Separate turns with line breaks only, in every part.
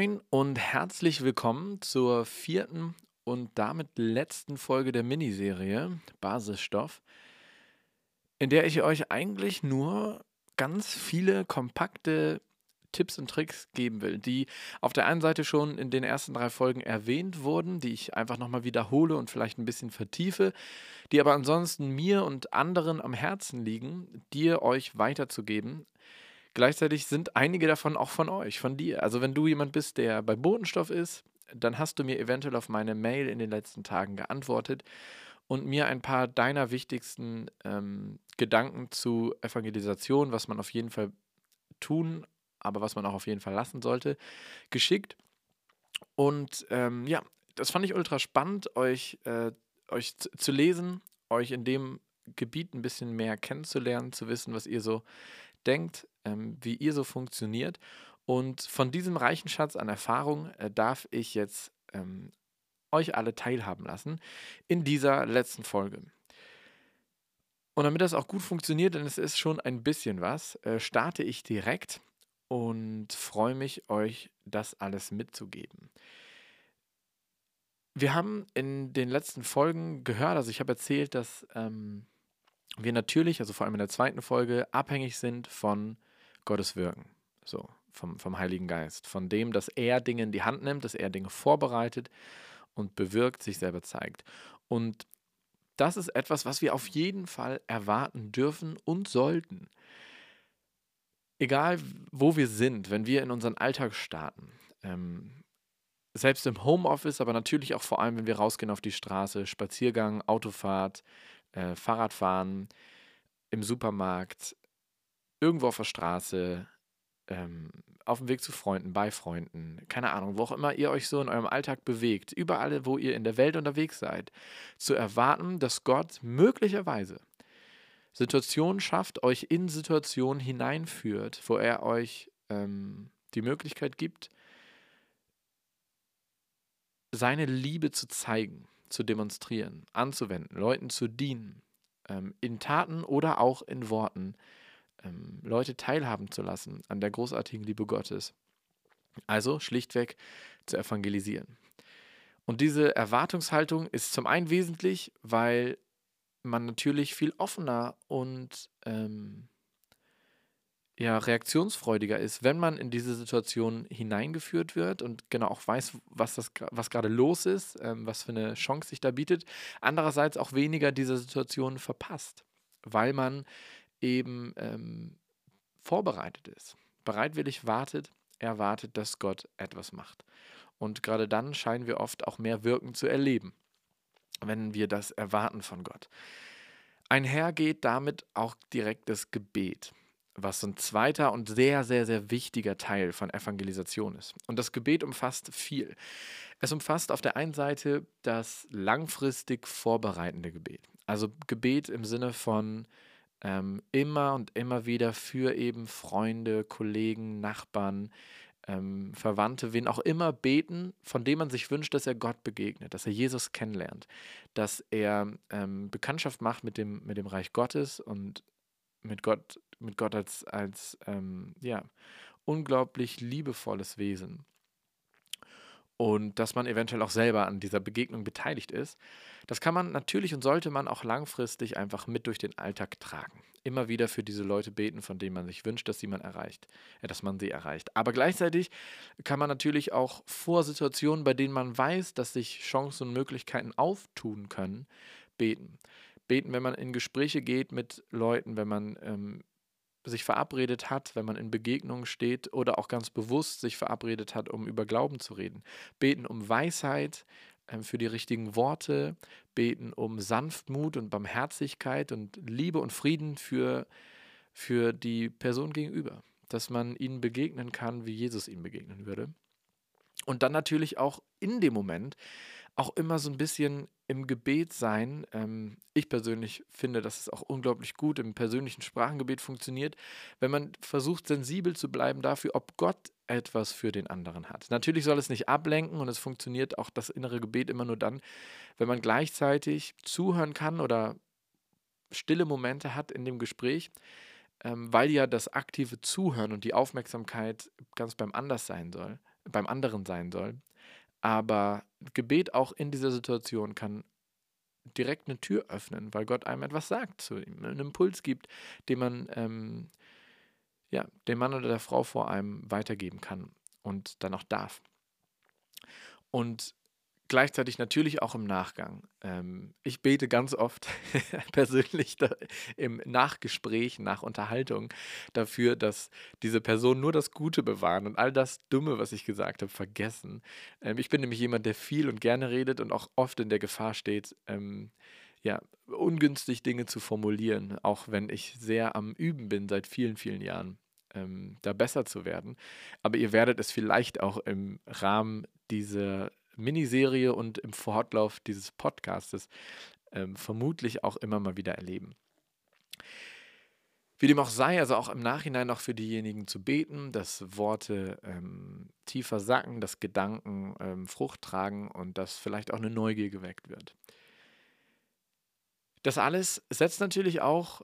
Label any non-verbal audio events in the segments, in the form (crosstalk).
Moin und herzlich willkommen zur vierten und damit letzten Folge der Miniserie Basisstoff, in der ich euch eigentlich nur ganz viele kompakte Tipps und Tricks geben will, die auf der einen Seite schon in den ersten drei Folgen erwähnt wurden, die ich einfach nochmal wiederhole und vielleicht ein bisschen vertiefe, die aber ansonsten mir und anderen am Herzen liegen, dir euch weiterzugeben, Gleichzeitig sind einige davon auch von euch, von dir. Also wenn du jemand bist, der bei Botenstoff ist, dann hast du mir eventuell auf meine Mail in den letzten Tagen geantwortet und mir ein paar deiner wichtigsten ähm, Gedanken zu Evangelisation, was man auf jeden Fall tun, aber was man auch auf jeden Fall lassen sollte, geschickt. Und ähm, ja, das fand ich ultra spannend, euch, äh, euch zu lesen, euch in dem Gebiet ein bisschen mehr kennenzulernen, zu wissen, was ihr so denkt, ähm, wie ihr so funktioniert. Und von diesem reichen Schatz an Erfahrung äh, darf ich jetzt ähm, euch alle teilhaben lassen in dieser letzten Folge. Und damit das auch gut funktioniert, denn es ist schon ein bisschen was, äh, starte ich direkt und freue mich, euch das alles mitzugeben. Wir haben in den letzten Folgen gehört, also ich habe erzählt, dass ähm, wir natürlich, also vor allem in der zweiten Folge, abhängig sind von Gottes Wirken. So, vom, vom Heiligen Geist. Von dem, dass er Dinge in die Hand nimmt, dass er Dinge vorbereitet und bewirkt, sich selber zeigt. Und das ist etwas, was wir auf jeden Fall erwarten dürfen und sollten. Egal, wo wir sind, wenn wir in unseren Alltag starten, ähm, selbst im Homeoffice, aber natürlich auch vor allem, wenn wir rausgehen auf die Straße, Spaziergang, Autofahrt, äh, Fahrradfahren, im Supermarkt, irgendwo auf der Straße, ähm, auf dem Weg zu Freunden, bei Freunden, keine Ahnung, wo auch immer ihr euch so in eurem Alltag bewegt, überall, wo ihr in der Welt unterwegs seid, zu erwarten, dass Gott möglicherweise Situationen schafft, euch in Situationen hineinführt, wo er euch ähm, die Möglichkeit gibt, seine Liebe zu zeigen, zu demonstrieren, anzuwenden, Leuten zu dienen, ähm, in Taten oder auch in Worten, ähm, Leute teilhaben zu lassen an der großartigen Liebe Gottes. Also schlichtweg zu evangelisieren. Und diese Erwartungshaltung ist zum einen wesentlich, weil man natürlich viel offener und ähm, ja, reaktionsfreudiger ist, wenn man in diese Situation hineingeführt wird und genau auch weiß, was, das, was gerade los ist, ähm, was für eine Chance sich da bietet. Andererseits auch weniger diese Situation verpasst, weil man eben ähm, vorbereitet ist, bereitwillig wartet, erwartet, dass Gott etwas macht. Und gerade dann scheinen wir oft auch mehr Wirken zu erleben, wenn wir das erwarten von Gott. Einhergeht damit auch direkt das Gebet, was ein zweiter und sehr, sehr, sehr wichtiger Teil von Evangelisation ist. Und das Gebet umfasst viel. Es umfasst auf der einen Seite das langfristig vorbereitende Gebet. Also Gebet im Sinne von ähm, immer und immer wieder für eben Freunde, Kollegen, Nachbarn, ähm, Verwandte, wen auch immer beten, von dem man sich wünscht, dass er Gott begegnet, dass er Jesus kennenlernt, dass er ähm, Bekanntschaft macht mit dem, mit dem Reich Gottes und mit Gott, mit Gott als, als ähm, ja, unglaublich liebevolles Wesen und dass man eventuell auch selber an dieser Begegnung beteiligt ist. Das kann man natürlich und sollte man auch langfristig einfach mit durch den Alltag tragen. Immer wieder für diese Leute beten, von denen man sich wünscht, dass sie man erreicht, äh, dass man sie erreicht. Aber gleichzeitig kann man natürlich auch vor Situationen, bei denen man weiß, dass sich Chancen und Möglichkeiten auftun können, beten. Beten, wenn man in Gespräche geht mit Leuten, wenn man ähm, sich verabredet hat, wenn man in Begegnungen steht oder auch ganz bewusst sich verabredet hat, um über Glauben zu reden. Beten um Weisheit äh, für die richtigen Worte, beten um Sanftmut und Barmherzigkeit und Liebe und Frieden für, für die Person gegenüber, dass man ihnen begegnen kann, wie Jesus ihnen begegnen würde. Und dann natürlich auch in dem Moment auch immer so ein bisschen im Gebet sein. Ähm, ich persönlich finde, dass es auch unglaublich gut im persönlichen Sprachengebet funktioniert, wenn man versucht, sensibel zu bleiben dafür, ob Gott etwas für den anderen hat. Natürlich soll es nicht ablenken und es funktioniert auch das innere Gebet immer nur dann, wenn man gleichzeitig zuhören kann oder stille Momente hat in dem Gespräch, ähm, weil ja das aktive Zuhören und die Aufmerksamkeit ganz beim Anders sein soll beim anderen sein soll. Aber Gebet auch in dieser Situation kann direkt eine Tür öffnen, weil Gott einem etwas sagt zu ihm, einen Impuls gibt, den man ähm, ja, dem Mann oder der Frau vor einem weitergeben kann und dann auch darf. Und gleichzeitig natürlich auch im Nachgang. Ähm, ich bete ganz oft (laughs) persönlich im Nachgespräch, nach Unterhaltung dafür, dass diese Personen nur das Gute bewahren und all das Dumme, was ich gesagt habe, vergessen. Ähm, ich bin nämlich jemand, der viel und gerne redet und auch oft in der Gefahr steht, ähm, ja, ungünstig Dinge zu formulieren, auch wenn ich sehr am Üben bin seit vielen, vielen Jahren. Ähm, da besser zu werden. Aber ihr werdet es vielleicht auch im Rahmen dieser Miniserie und im Fortlauf dieses Podcastes ähm, vermutlich auch immer mal wieder erleben. Wie dem auch sei, also auch im Nachhinein noch für diejenigen zu beten, dass Worte ähm, tiefer sacken, dass Gedanken ähm, Frucht tragen und dass vielleicht auch eine Neugier geweckt wird. Das alles setzt natürlich auch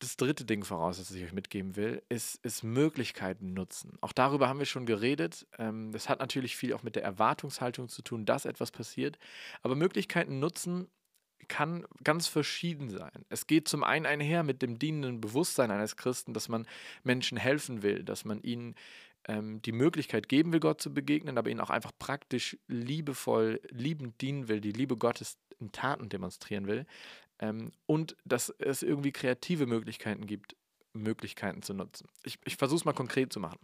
das dritte Ding voraus, das ich euch mitgeben will, ist, ist Möglichkeiten nutzen. Auch darüber haben wir schon geredet. Ähm, das hat natürlich viel auch mit der Erwartungshaltung zu tun, dass etwas passiert. Aber Möglichkeiten nutzen kann ganz verschieden sein. Es geht zum einen einher mit dem dienenden Bewusstsein eines Christen, dass man Menschen helfen will, dass man ihnen ähm, die Möglichkeit geben will, Gott zu begegnen, aber ihnen auch einfach praktisch liebevoll, liebend dienen will, die Liebe Gottes in Taten demonstrieren will. Ähm, und dass es irgendwie kreative Möglichkeiten gibt, Möglichkeiten zu nutzen. Ich, ich versuche es mal konkret zu machen.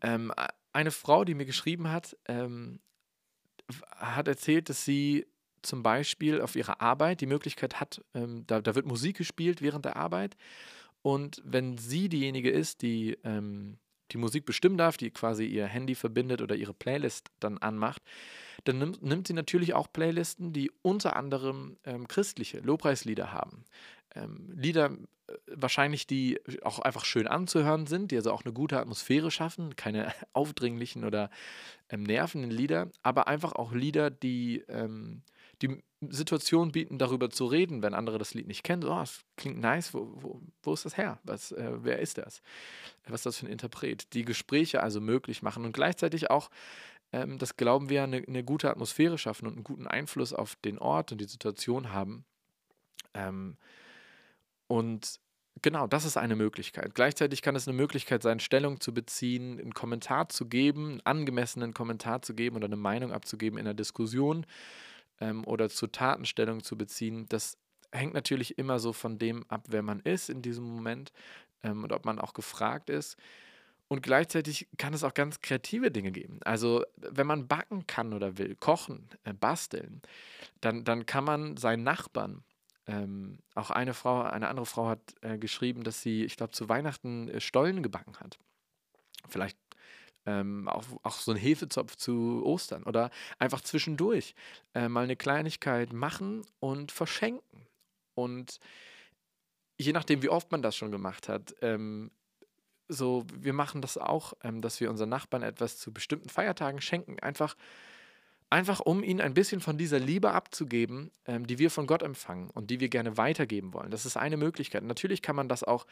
Ähm, eine Frau, die mir geschrieben hat, ähm, hat erzählt, dass sie zum Beispiel auf ihrer Arbeit die Möglichkeit hat, ähm, da, da, wird Musik gespielt während der Arbeit. Und wenn sie diejenige ist, die ähm, die Musik bestimmen darf, die quasi ihr Handy verbindet oder ihre Playlist dann anmacht, dann nimmt, nimmt sie natürlich auch Playlisten, die unter anderem ähm, christliche Lobpreislieder haben. Ähm, Lieder äh, wahrscheinlich, die auch einfach schön anzuhören sind, die also auch eine gute Atmosphäre schaffen, keine (laughs) aufdringlichen oder ähm, nervenden Lieder, aber einfach auch Lieder, die ähm, die Situation bieten, darüber zu reden, wenn andere das Lied nicht kennen. Oh, es klingt nice, wo, wo, wo ist das her? Was, äh, wer ist das? Was ist das für ein Interpret? Die Gespräche also möglich machen und gleichzeitig auch, ähm, das glauben wir, eine, eine, gute Atmosphäre schaffen und einen guten Einfluss auf den Ort und die Situation haben. Ähm, und Genau, das ist eine Möglichkeit. Gleichzeitig kann es eine Möglichkeit sein, Stellung zu beziehen, einen Kommentar zu geben, einen angemessenen Kommentar zu geben oder eine Meinung abzugeben in der Diskussion ähm, oder zu Tatenstellung zu beziehen, das hängt natürlich immer so von dem ab, wer man ist in diesem Moment ähm, und ob man auch gefragt ist. Und gleichzeitig kann es auch ganz kreative Dinge geben. Also wenn man backen kann oder will, kochen, äh, basteln, dann, dann kann man seinen Nachbarn, ähm, auch eine Frau, eine andere Frau hat äh, geschrieben, dass sie, ich glaube, zu Weihnachten äh, Stollen gebacken hat. Vielleicht ähm, auch, auch so ein Hefezopf zu Ostern oder einfach zwischendurch äh, mal eine Kleinigkeit machen und verschenken. Und je nachdem, wie oft man das schon gemacht hat, ähm, so, wir machen das auch, ähm, dass wir unseren Nachbarn etwas zu bestimmten Feiertagen schenken. Einfach Einfach um ihnen ein bisschen von dieser Liebe abzugeben, ähm, die wir von Gott empfangen und die wir gerne weitergeben wollen. Das ist eine Möglichkeit. Natürlich kann man das auch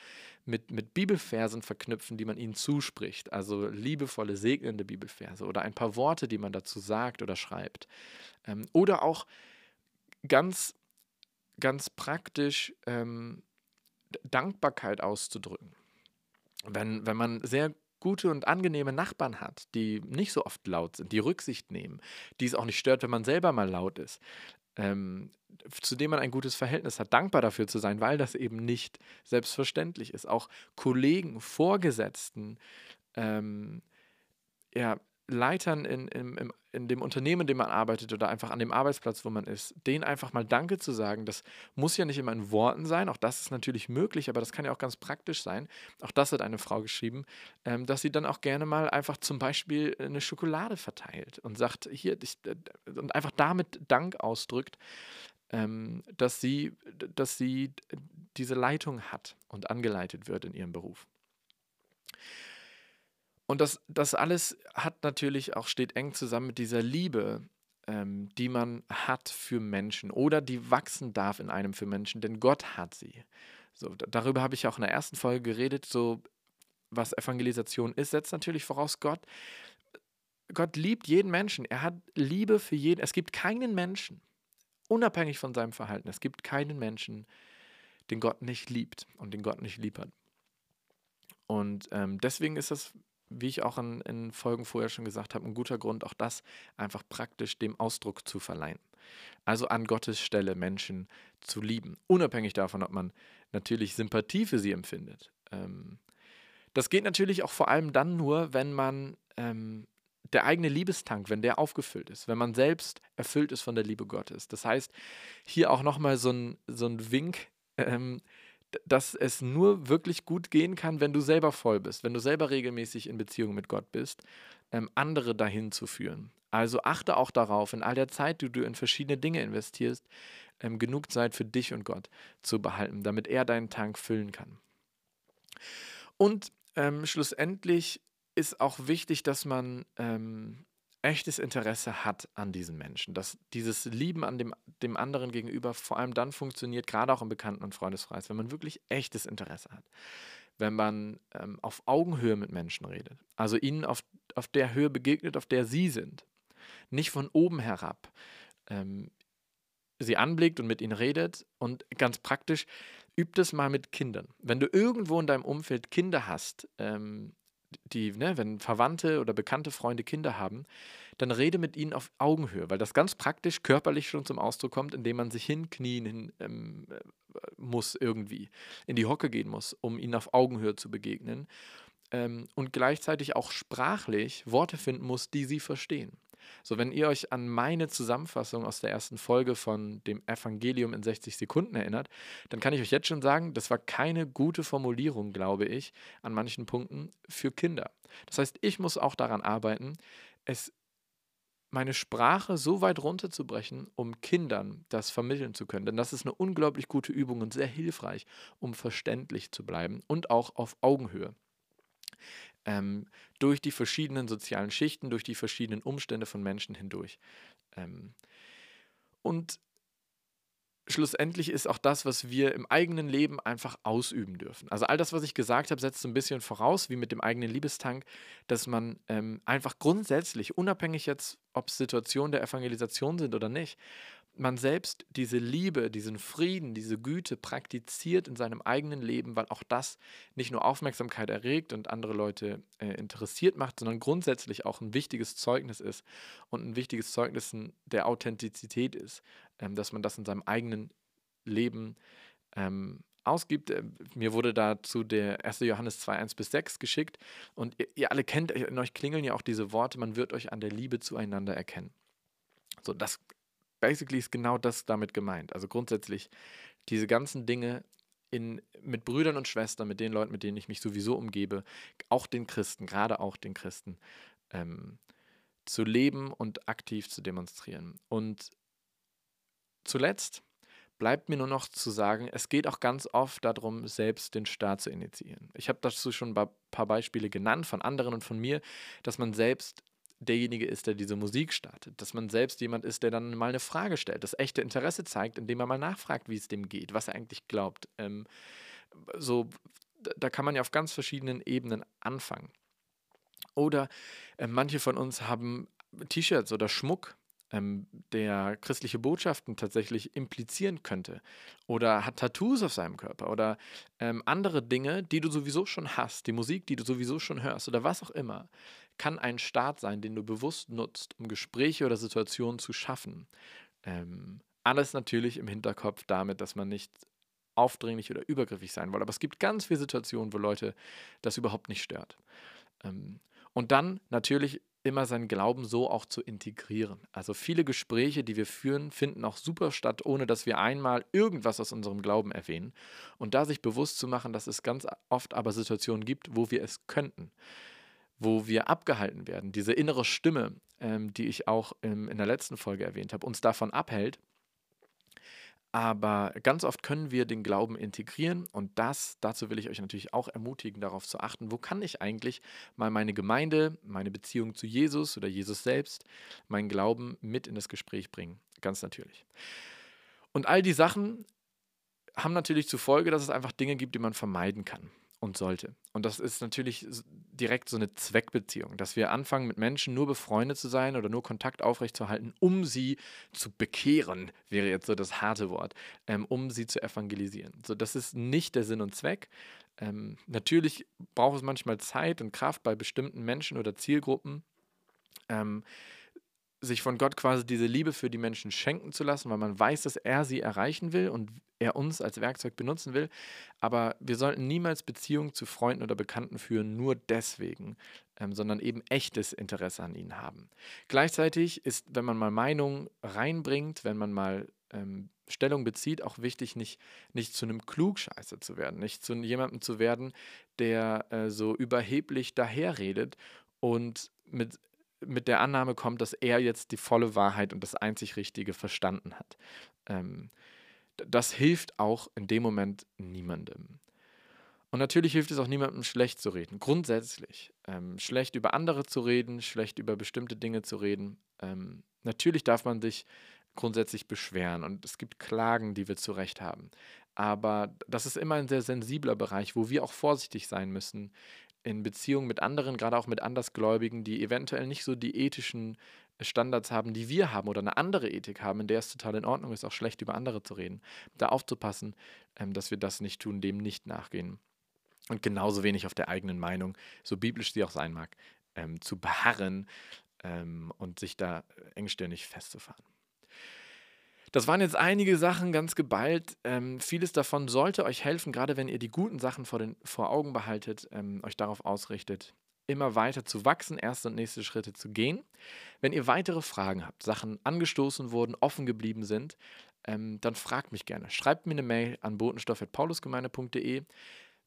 mit, mit Bibelversen verknüpfen, die man ihnen zuspricht. Also liebevolle, segnende Bibelverse oder ein paar Worte, die man dazu sagt oder schreibt. Ähm, oder auch ganz, ganz praktisch ähm, Dankbarkeit auszudrücken. Wenn, wenn man sehr gute und angenehme Nachbarn hat, die nicht so oft laut sind, die Rücksicht nehmen, die es auch nicht stört, wenn man selber mal laut ist, ähm, zu dem man ein gutes Verhältnis hat, dankbar dafür zu sein, weil das eben nicht selbstverständlich ist. Auch Kollegen, Vorgesetzten, ähm, ja, Leitern in, in, in dem Unternehmen, in dem man arbeitet oder einfach an dem Arbeitsplatz, wo man ist, denen einfach mal Danke zu sagen, das muss ja nicht immer in Worten sein, auch das ist natürlich möglich, aber das kann ja auch ganz praktisch sein. Auch das hat eine Frau geschrieben, ähm, dass sie dann auch gerne mal einfach zum Beispiel eine Schokolade verteilt und sagt, hier, ich, äh, und einfach damit Dank ausdrückt, ähm, dass, sie, dass sie diese Leitung hat und angeleitet wird in ihrem Beruf. Und das, das alles hat natürlich auch, steht eng zusammen mit dieser Liebe, ähm, die man hat für Menschen oder die wachsen darf in einem für Menschen, denn Gott hat sie. So, darüber habe ich auch in der ersten Folge geredet, so was Evangelisation ist, setzt natürlich voraus, Gott Gott liebt jeden Menschen. Er hat Liebe für jeden. Es gibt keinen Menschen, unabhängig von seinem Verhalten, es gibt keinen Menschen, den Gott nicht liebt und den Gott nicht lieb hat. Und ähm, deswegen ist das, wie ich auch in, in Folgen vorher schon gesagt habe, ein guter Grund, auch das einfach praktisch dem Ausdruck zu verleihen. Also an Gottes Stelle Menschen zu lieben, unabhängig davon, ob man natürlich Sympathie für sie empfindet. Ähm, das geht natürlich auch vor allem dann nur, wenn man ähm, der eigene Liebestank, wenn der aufgefüllt ist, wenn man selbst erfüllt ist von der Liebe Gottes. Das heißt, hier auch nochmal so ein, so ein Wink, ähm, dass es nur wirklich gut gehen kann, wenn du selber voll bist, wenn du selber regelmäßig in Beziehung mit Gott bist, ähm, andere dahin zu führen. Also achte auch darauf, in all der Zeit, die du in verschiedene Dinge investierst, ähm, genug Zeit für dich und Gott zu behalten, damit er deinen Tank füllen kann. Und ähm, schlussendlich ist auch wichtig, dass man ähm, echtes Interesse hat an diesen Menschen. Dass dieses Lieben an dem, dem anderen gegenüber vor allem dann funktioniert, gerade auch im Bekannten- und Freundeskreis, wenn man wirklich echtes Interesse hat. Wenn man ähm, auf Augenhöhe mit Menschen redet. Also ihnen auf, auf der Höhe begegnet, auf der sie sind. Nicht von oben herab. Ähm, sie anblickt und mit ihnen redet. Und ganz praktisch, übt es mal mit Kindern. Wenn du irgendwo in deinem Umfeld Kinder hast, ähm, die, ne, wenn Verwandte oder bekannte Freunde Kinder haben, dann rede mit ihnen auf Augenhöhe, weil das ganz praktisch körperlich schon zum Ausdruck kommt, indem man sich hinknien hin, ähm, äh, muss irgendwie, in die Hocke gehen muss, um ihnen auf Augenhöhe zu begegnen ähm, und gleichzeitig auch sprachlich Worte finden muss, die sie verstehen. So, wenn ihr euch an meine Zusammenfassung aus der ersten Folge von dem Evangelium in 60 Sekunden erinnert, dann kann ich euch jetzt schon sagen, das war keine gute Formulierung, glaube ich, an manchen Punkten für Kinder. Das heißt, ich muss auch daran arbeiten, es meine Sprache so weit runterzubrechen, um Kindern das vermitteln zu können. Denn das ist eine unglaublich gute Übung und sehr hilfreich, um verständlich zu bleiben und auch auf Augenhöhe ähm, durch die verschiedenen sozialen Schichten, durch die verschiedenen Umstände von Menschen hindurch. Ähm, und schlussendlich ist auch das, was wir im eigenen Leben einfach ausüben dürfen. Also all das, was ich gesagt habe, setzt so ein bisschen voraus, wie mit dem eigenen Liebestank, dass man ähm, einfach grundsätzlich, unabhängig jetzt, ob es Situationen der Evangelisation sind oder nicht, man selbst diese Liebe, diesen Frieden, diese Güte praktiziert in seinem eigenen Leben, weil auch das nicht nur Aufmerksamkeit erregt und andere Leute äh, interessiert macht, sondern grundsätzlich auch ein wichtiges Zeugnis ist und ein wichtiges Zeugnis der Authentizität ist, ähm, dass man das in seinem eigenen Leben ähm, ausgibt. Äh, mir wurde dazu der 1. Johannes 2, 1 bis 6 geschickt und ihr, ihr alle kennt, in euch klingeln ja auch diese Worte, man wird euch an der Liebe zueinander erkennen. So, das basically ist genau das damit gemeint. Also grundsätzlich diese ganzen Dinge in, mit Brüdern und Schwestern, mit den Leuten, mit denen ich mich sowieso umgebe, auch den Christen, gerade auch den Christen, ähm, zu leben und aktiv zu demonstrieren. Und zuletzt bleibt mir nur noch zu sagen, es geht auch ganz oft darum, selbst den Staat zu initiieren. Ich habe dazu schon ein paar Beispiele genannt von anderen und von mir, dass man selbst derjenige ist, der diese Musik startet. Dass man selbst jemand ist, der dann mal eine Frage stellt, das echte Interesse zeigt, indem er mal nachfragt, wie es dem geht, was er eigentlich glaubt. Ähm, so, da kann man ja auf ganz verschiedenen Ebenen anfangen. Oder äh, manche von uns haben T-Shirts oder Schmuck, ähm, der christliche Botschaften tatsächlich implizieren könnte. Oder hat Tattoos auf seinem Körper oder ähm, andere Dinge, die du sowieso schon hast, die Musik, die du sowieso schon hörst oder was auch immer kann ein Start sein, den du bewusst nutzt, um Gespräche oder Situationen zu schaffen. Ähm, alles natürlich im Hinterkopf damit, dass man nicht aufdringlich oder übergriffig sein will. Aber es gibt ganz viele Situationen, wo Leute das überhaupt nicht stört. Ähm, und dann natürlich immer seinen Glauben so auch zu integrieren. Also viele Gespräche, die wir führen, finden auch super statt, ohne dass wir einmal irgendwas aus unserem Glauben erwähnen. Und da sich bewusst zu machen, dass es ganz oft aber Situationen gibt, wo wir es könnten wo wir abgehalten werden. Diese innere Stimme, ähm, die ich auch im, in der letzten Folge erwähnt habe, uns davon abhält. Aber ganz oft können wir den Glauben integrieren und das, dazu will ich euch natürlich auch ermutigen, darauf zu achten, wo kann ich eigentlich mal meine Gemeinde, meine Beziehung zu Jesus oder Jesus selbst, meinen Glauben mit in das Gespräch bringen. Ganz natürlich. Und all die Sachen haben natürlich zur Folge, dass es einfach Dinge gibt, die man vermeiden kann und sollte. Und das ist natürlich direkt so eine Zweckbeziehung, dass wir anfangen, mit Menschen nur befreundet zu sein oder nur Kontakt aufrechtzuerhalten, um sie zu bekehren, wäre jetzt so das harte Wort, ähm, um sie zu evangelisieren. So, das ist nicht der Sinn und Zweck. Ähm, natürlich braucht es manchmal Zeit und Kraft bei bestimmten Menschen oder Zielgruppen. Ähm, sich von Gott quasi diese Liebe für die Menschen schenken zu lassen, weil man weiß, dass er sie erreichen will und er uns als Werkzeug benutzen will. Aber wir sollten niemals Beziehungen zu Freunden oder Bekannten führen, nur deswegen, ähm, sondern eben echtes Interesse an ihnen haben. Gleichzeitig ist, wenn man mal Meinungen reinbringt, wenn man mal ähm, Stellung bezieht, auch wichtig, nicht, nicht zu einem Klugscheißer zu werden, nicht zu jemandem zu werden, der äh, so überheblich daherredet und mit mit der Annahme kommt, dass er jetzt die volle Wahrheit und das einzig Richtige verstanden hat. Ähm, das hilft auch in dem Moment niemandem. Und natürlich hilft es auch niemandem, schlecht zu reden. Grundsätzlich. Ähm, schlecht über andere zu reden, schlecht über bestimmte Dinge zu reden. Ähm, natürlich darf man sich grundsätzlich beschweren und es gibt Klagen, die wir zu Recht haben. Aber das ist immer ein sehr sensibler Bereich, wo wir auch vorsichtig sein müssen, in Beziehung mit anderen, gerade auch mit Andersgläubigen, die eventuell nicht so die ethischen Standards haben, die wir haben oder eine andere Ethik haben, in der es total in Ordnung ist, auch schlecht über andere zu reden, da aufzupassen, ähm, dass wir das nicht tun, dem nicht nachgehen. Und genauso wenig auf der eigenen Meinung, so biblisch sie auch sein mag, ähm, zu beharren ähm, und sich da engstirnig festzufahren. Das waren jetzt einige Sachen ganz geballt. Ähm, vieles davon sollte euch helfen, gerade wenn ihr die guten Sachen vor, den, vor Augen behaltet, ähm, euch darauf ausrichtet, immer weiter zu wachsen, erste und nächste Schritte zu gehen. Wenn ihr weitere Fragen habt, Sachen angestoßen wurden, offen geblieben sind, ähm, dann fragt mich gerne. Schreibt mir eine Mail an botenstoff.paulusgemeinde.de.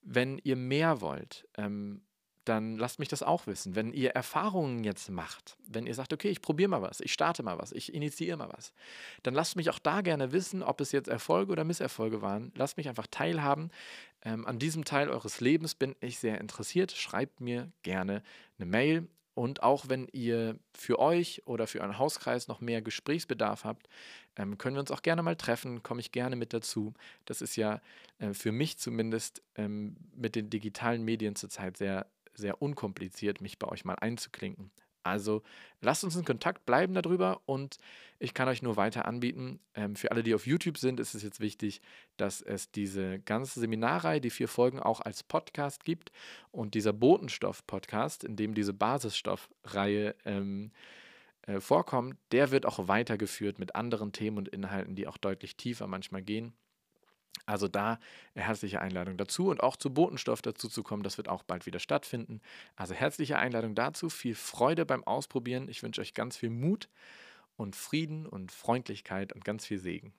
Wenn ihr mehr wollt, ähm, dann lasst mich das auch wissen. Wenn ihr Erfahrungen jetzt macht, wenn ihr sagt, okay, ich probiere mal was, ich starte mal was, ich initiiere mal was, dann lasst mich auch da gerne wissen, ob es jetzt Erfolge oder Misserfolge waren. Lasst mich einfach teilhaben. Ähm, an diesem Teil eures Lebens bin ich sehr interessiert. Schreibt mir gerne eine Mail. Und auch wenn ihr für euch oder für euren Hauskreis noch mehr Gesprächsbedarf habt, ähm, können wir uns auch gerne mal treffen, komme ich gerne mit dazu. Das ist ja äh, für mich zumindest ähm, mit den digitalen Medien zurzeit sehr sehr unkompliziert, mich bei euch mal einzuklinken. Also lasst uns in Kontakt bleiben darüber und ich kann euch nur weiter anbieten. Ähm, für alle, die auf YouTube sind, ist es jetzt wichtig, dass es diese ganze Seminarreihe, die vier Folgen, auch als Podcast gibt. Und dieser Botenstoff-Podcast, in dem diese Basisstoffreihe ähm, äh, vorkommt, der wird auch weitergeführt mit anderen Themen und Inhalten, die auch deutlich tiefer manchmal gehen. Also da herzliche Einladung dazu und auch zu Botenstoff dazu zu kommen, das wird auch bald wieder stattfinden. Also herzliche Einladung dazu, viel Freude beim Ausprobieren. Ich wünsche euch ganz viel Mut und Frieden und Freundlichkeit und ganz viel Segen.